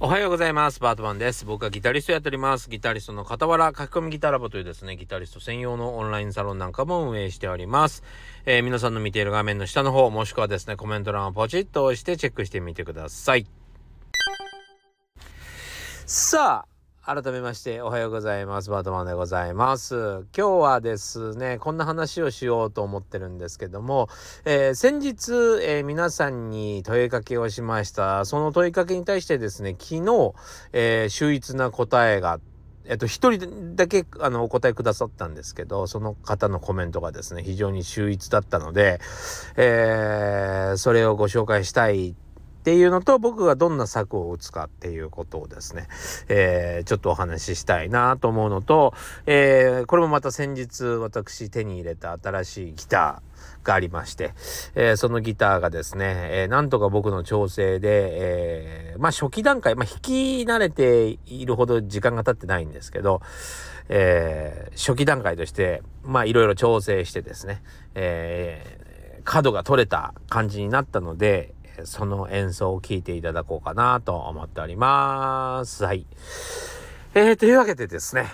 おはようございます。バートマンです。僕はギタリストやっております。ギタリストの傍ら、書き込みギタラボというですね、ギタリスト専用のオンラインサロンなんかも運営しております。えー、皆さんの見ている画面の下の方、もしくはですね、コメント欄をポチッと押してチェックしてみてください。さあ、改めましておはようございます。バートマンでございます。今日はですね、こんな話をしようと思ってるんですけども、えー、先日、えー、皆さんに問いかけをしました。その問いかけに対してですね、昨日、えー、秀逸な答えがえっと、一人だけあのお答えくださったんですけど、その方のコメントがですね、非常に秀逸だったので、えー、それをご紹介したいっていうのと僕がどんな策を打つかっていうことをですね、えー、ちょっとお話ししたいなと思うのと、えー、これもまた先日私手に入れた新しいギターがありまして、えー、そのギターがですね、えー、なんとか僕の調整で、えー、まあ初期段階、まあ弾き慣れているほど時間が経ってないんですけど、えー、初期段階として、まあいろいろ調整してですね、えー、角が取れた感じになったので、その演奏を聴いていただこうかなと思っております。はい。えー、というわけでですね、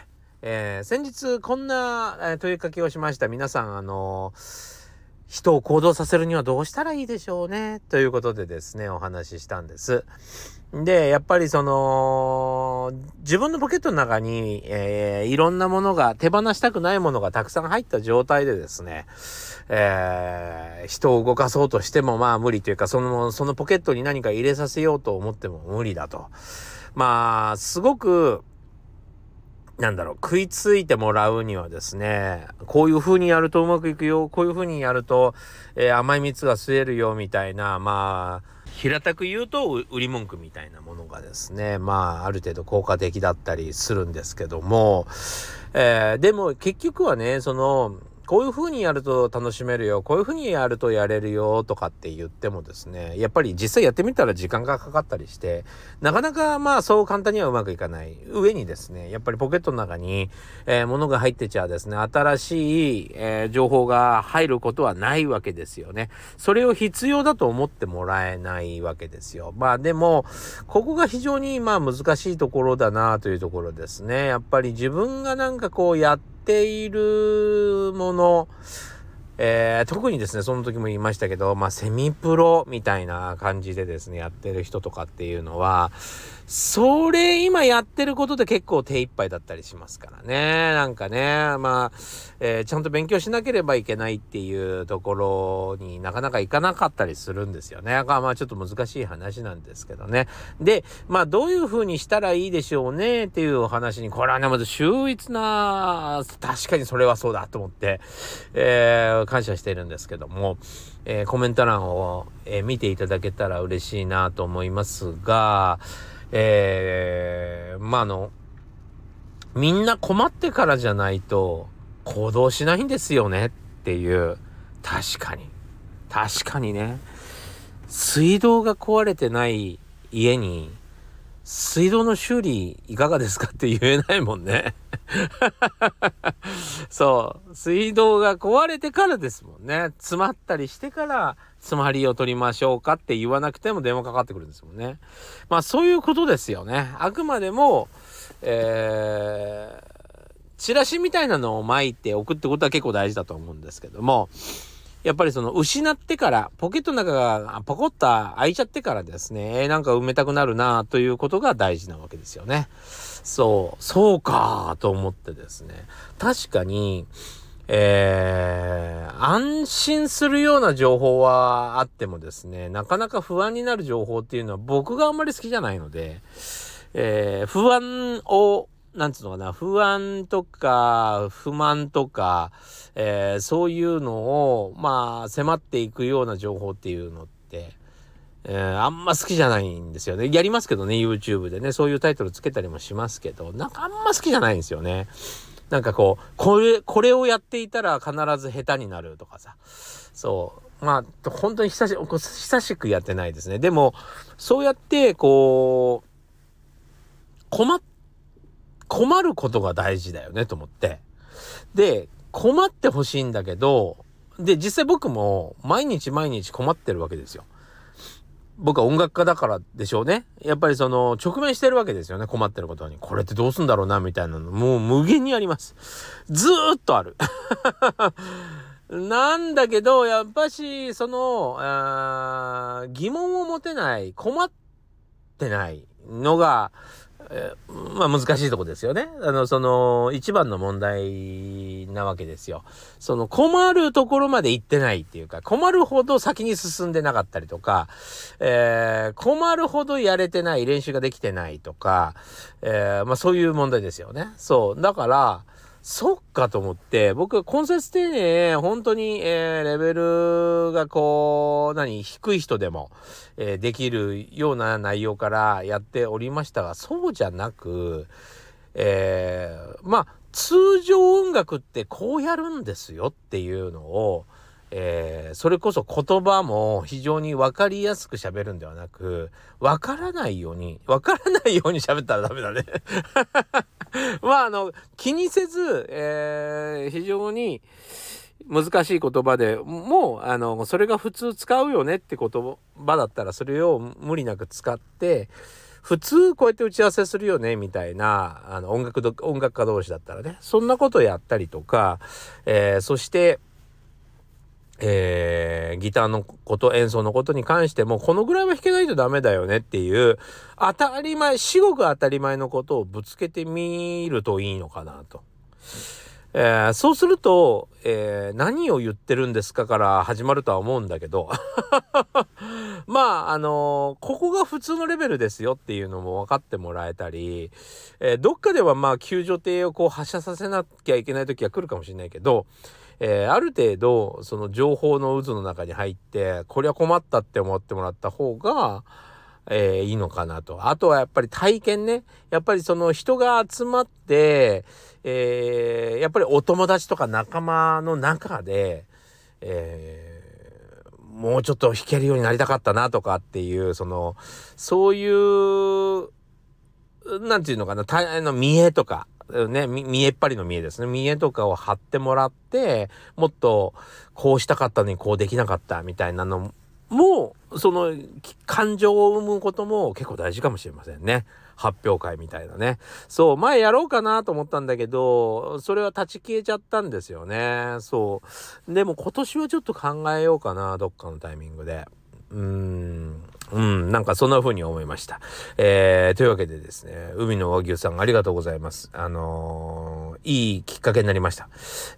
えー、先日こんな、え、問いかけをしました。皆さん、あのー、人を行動させるにはどうしたらいいでしょうね？ということでですね、お話ししたんです。で、やっぱりその、自分のポケットの中に、えー、いろんなものが、手放したくないものがたくさん入った状態でですね、えー、人を動かそうとしてもまあ無理というか、その、そのポケットに何か入れさせようと思っても無理だと。まあ、すごく、なんだろう、食いついてもらうにはですね、こういう風にやるとうまくいくよ、こういう風にやると、えー、甘い蜜が吸えるよ、みたいな、まあ、平たく言うと売り文句みたいなものがですねまあある程度効果的だったりするんですけども、えー、でも結局はねそのこういう風にやると楽しめるよ、こういう風にやるとやれるよとかって言ってもですね、やっぱり実際やってみたら時間がかかったりして、なかなかまあそう簡単にはうまくいかない。上にですね、やっぱりポケットの中に、えー、物が入ってちゃですね、新しい、えー、情報が入ることはないわけですよね。それを必要だと思ってもらえないわけですよ。まあでも、ここが非常にまあ難しいところだなというところですね。やっぱり自分がなんかこうやってているもの、えー、特にですね、その時も言いましたけど、まあ、セミプロみたいな感じでですね、やってる人とかっていうのは、それ今やってることで結構手一杯だったりしますからね。なんかね、まあ、えー、ちゃんと勉強しなければいけないっていうところになかなかいかなかったりするんですよね。まあちょっと難しい話なんですけどね。で、まあどういう風にしたらいいでしょうねっていうお話に、これはね、まず秀逸な、確かにそれはそうだと思って、えー、感謝してるんですけども、えー、コメント欄を、え見ていただけたら嬉しいなと思いますが、えー、まあ、あの、みんな困ってからじゃないと行動しないんですよねっていう、確かに。確かにね。水道が壊れてない家に、水道の修理いかがですかって言えないもんねそう。水道が壊れてからですもんね。詰まったりしてから詰まりを取りましょうかって言わなくても電話かかってくるんですもんね。まあそういうことですよね。あくまでも、えー、チラシみたいなのを巻いて送ってことは結構大事だと思うんですけども、やっぱりその失ってから、ポケットの中がポコッと開いちゃってからですね、え、なんか埋めたくなるなということが大事なわけですよね。そう、そうかと思ってですね。確かに、えー、安心するような情報はあってもですね、なかなか不安になる情報っていうのは僕があんまり好きじゃないので、えー、不安を、なんつうのかな、不安とか不満とか、えー、そういうのを、まあ、迫っていくような情報っていうのって、えー、あんま好きじゃないんですよね。やりますけどね、YouTube でね、そういうタイトルつけたりもしますけど、なんかあんま好きじゃないんですよね。なんかこう、これ、これをやっていたら必ず下手になるとかさ。そう。まあ、本当に久し久しくやってないですね。でも、そうやって、こう、困っ、困ることが大事だよねと思って。で、困ってほしいんだけど、で、実際僕も毎日毎日困ってるわけですよ。僕は音楽家だからでしょうね。やっぱりその直面してるわけですよね。困ってることに。これってどうすんだろうな、みたいなの。もう無限にあります。ずーっとある。なんだけど、やっぱし、その、疑問を持てない、困ってないのが、え、まあ難しいとこですよね。あの、その、一番の問題なわけですよ。その、困るところまで行ってないっていうか、困るほど先に進んでなかったりとか、えー、困るほどやれてない、練習ができてないとか、えー、まあそういう問題ですよね。そう。だから、そっかと思って、僕、根節丁寧、本当に、えー、レベルがこう、何、低い人でも、えー、できるような内容からやっておりましたが、そうじゃなく、えー、まあ、通常音楽ってこうやるんですよっていうのを、えー、それこそ言葉も非常に分かりやすく喋るんではなく、分からないように、分からないように喋ったらダメだね。まあ、あの、気にせず、えー、非常に難しい言葉でもう、あの、それが普通使うよねって言葉だったら、それを無理なく使って、普通こうやって打ち合わせするよねみたいなあの音楽音楽家同士だったらねそんなことやったりとか、えー、そしてえー、ギターのこと、演奏のことに関しても、このぐらいは弾けないとダメだよねっていう、当たり前、至極当たり前のことをぶつけてみるといいのかなと。えー、そうすると、えー、何を言ってるんですかから始まるとは思うんだけど まあ、あのー、ここが普通のレベルですよっていうのも分かってもらえたり、えどっかではまあ救助艇をこう発射させなきゃいけない時は来るかもしれないけど、えー、ある程度その情報の渦の中に入ってこれは困ったって思ってもらった方が、えー、いいのかなと。あとはやっぱり体験ね。やっぱりその人が集まって、えー、やっぱりお友達とか仲間の中で、えー、もうちょっと弾けるようになりたかったなとかっていう、その、そういう、なんていうのかな、たあの見栄とか、ね、見えっぱりの見えですね。見えとかを貼ってもらって、もっとこうしたかったのにこうできなかったみたいなのも、その感情を生むことも結構大事かもしれませんね。発表会みたいなね。そう、前やろうかなと思ったんだけど、それは立ち消えちゃったんですよね。そう。でも今年はちょっと考えようかな、どっかのタイミングで。うーん。うん、なんかそんな風に思いました。えー、というわけでですね、海の和牛さんありがとうございます。あのー、いいきっかけになりました。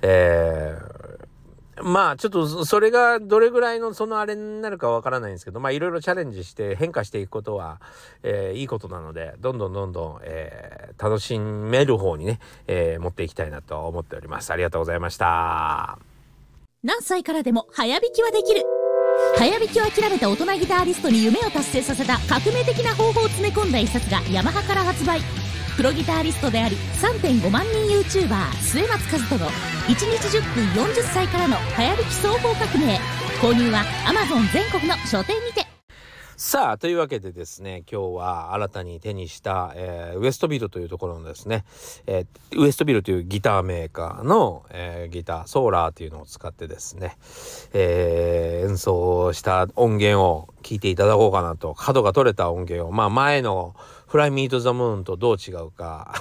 えー、まあちょっとそれがどれぐらいのそのあれになるかわからないんですけど、まあいろいろチャレンジして変化していくことは、えー、いいことなので、どんどんどんどん、えー、楽しめる方にね、えー、持っていきたいなと思っております。ありがとうございました。何歳からでも早弾きはできる。早弾きを諦めた大人ギターリストに夢を達成させた革命的な方法を詰め込んだ一冊がヤマハから発売。プロギターリストであり3.5万人 YouTuber 末松和人の1日10分40歳からの早弾き双方革命。購入は Amazon 全国の書店にて。さあ、というわけでですね、今日は新たに手にした、えー、ウエストビルというところのですね、えー、ウエストビルというギターメーカーの、えー、ギター、ソーラーというのを使ってですね、え演奏した音源を聞いていただこうかなと、角が取れた音源を、まあ前のフライミートザムーンとどう違うか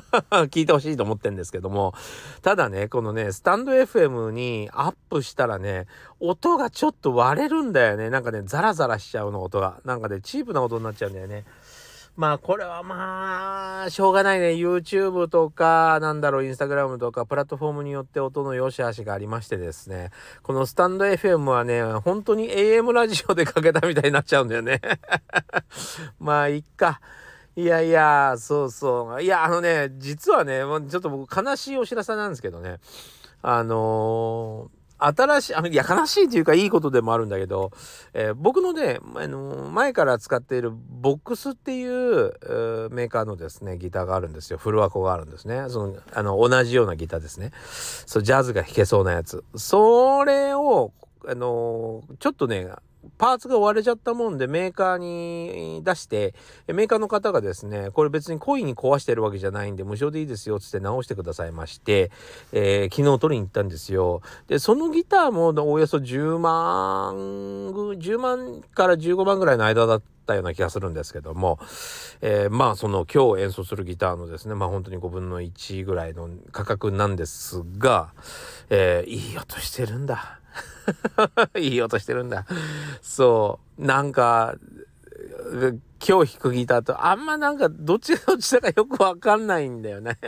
聞いてほしいと思ってんですけども、ただね、このね、スタンド FM にアップしたらね、音がちょっと割れるんだよね。なんかね、ザラザラしちゃうの、音が。なんかね、チープな音になっちゃうんだよね。まあこれはまあ、しょうがないね。YouTube とか、なんだろう、Instagram とか、プラットフォームによって音の良し悪しがありましてですね。このスタンド FM はね、本当に AM ラジオでかけたみたいになっちゃうんだよね。まあ、いっか。いやいや、そうそう。いや、あのね、実はね、ちょっと僕悲しいお知らせなんですけどね。あのー、新しい、あいや、悲しいというかいいことでもあるんだけど、えー、僕のね、あのー、前から使っているボックスっていう、えー、メーカーのですね、ギターがあるんですよ。フルアコがあるんですね。その、あの、同じようなギターですね。そう、ジャズが弾けそうなやつ。それを、あのちょっとね、パーツが割れちゃったもんでメーカーに出してメーカーの方がですねこれ別に故意に壊してるわけじゃないんで無償でいいですよっつって直してくださいまして、えー、昨日取りに行ったんですよでそのギターもおよそ10万10万から15万ぐらいの間だったような気がするんですけども、えー、まあその今日演奏するギターのですねまあ本当に5分の1ぐらいの価格なんですが、えー、いい音してるんだ。いい音してるんだ。そう。なんか、今日弾くギターとあんまなんかどっちがどっちだかよくわかんないんだよね。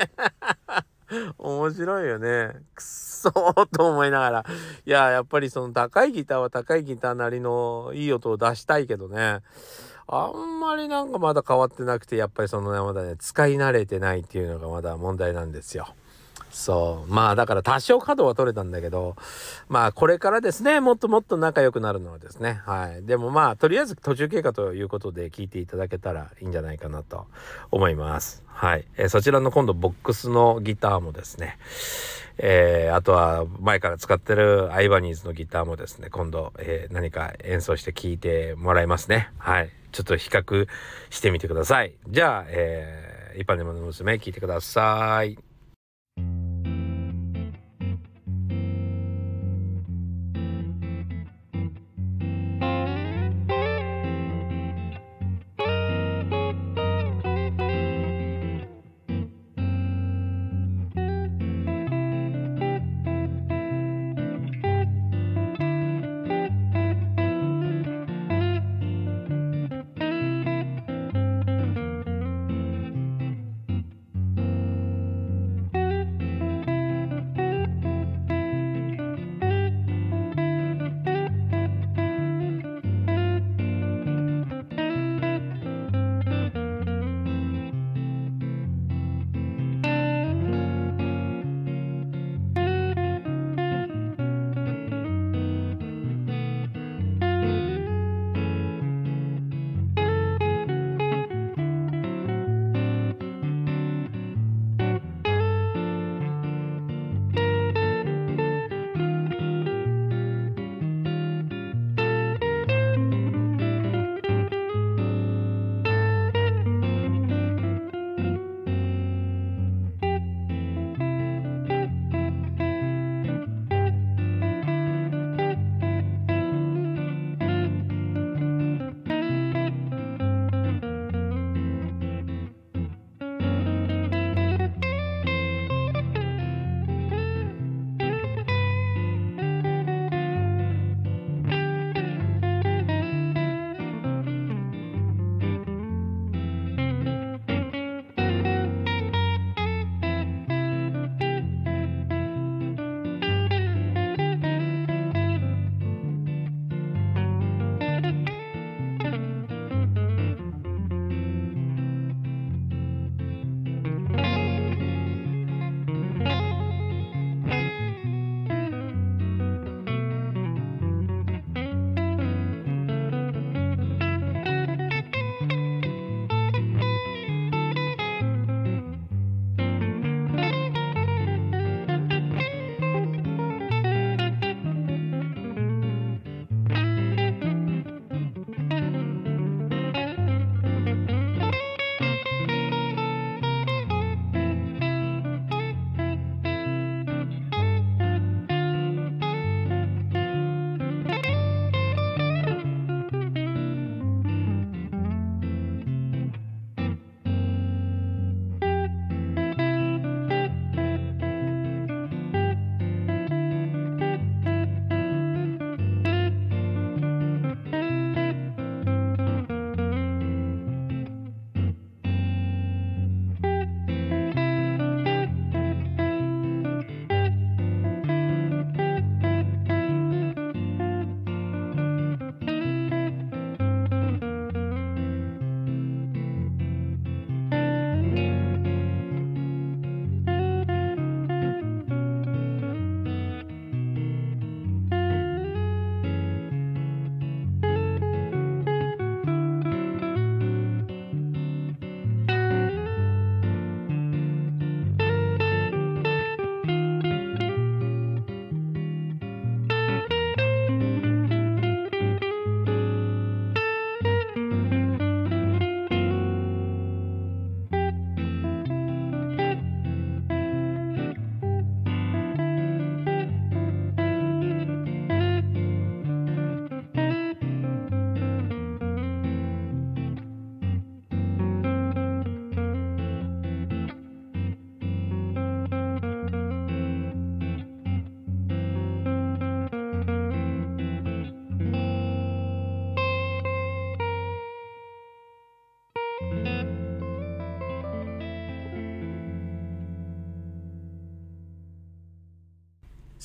面白いよね。くっそーと思いながら。いや、やっぱりその高いギターは高いギターなりのいい音を出したいけどね。あんまりなんかまだ変わってなくて、やっぱりそのね、まだね、使い慣れてないっていうのがまだ問題なんですよ。そう。まあだから多少角は取れたんだけど、まあこれからですね、もっともっと仲良くなるのはですね。はい。でもまあとりあえず途中経過ということで聞いていただけたらいいんじゃないかなと思います。はい。えー、そちらの今度ボックスのギターもですね、えー、あとは前から使ってるアイバニーズのギターもですね、今度、えー、何か演奏して聴いてもらいますね。はい。ちょっと比較してみてください。じゃあ、えー、一般の娘聴いてください。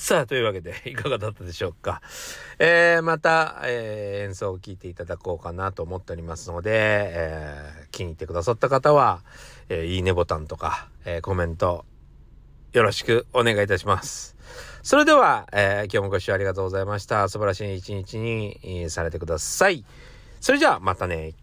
さあ、というわけで、いかがだったでしょうか。えー、また、えー、演奏を聴いていただこうかなと思っておりますので、えー、気に入ってくださった方は、え、いいねボタンとか、え、コメント、よろしくお願いいたします。それでは、え、今日もご視聴ありがとうございました。素晴らしい一日に、されてください。それじゃあ、またね。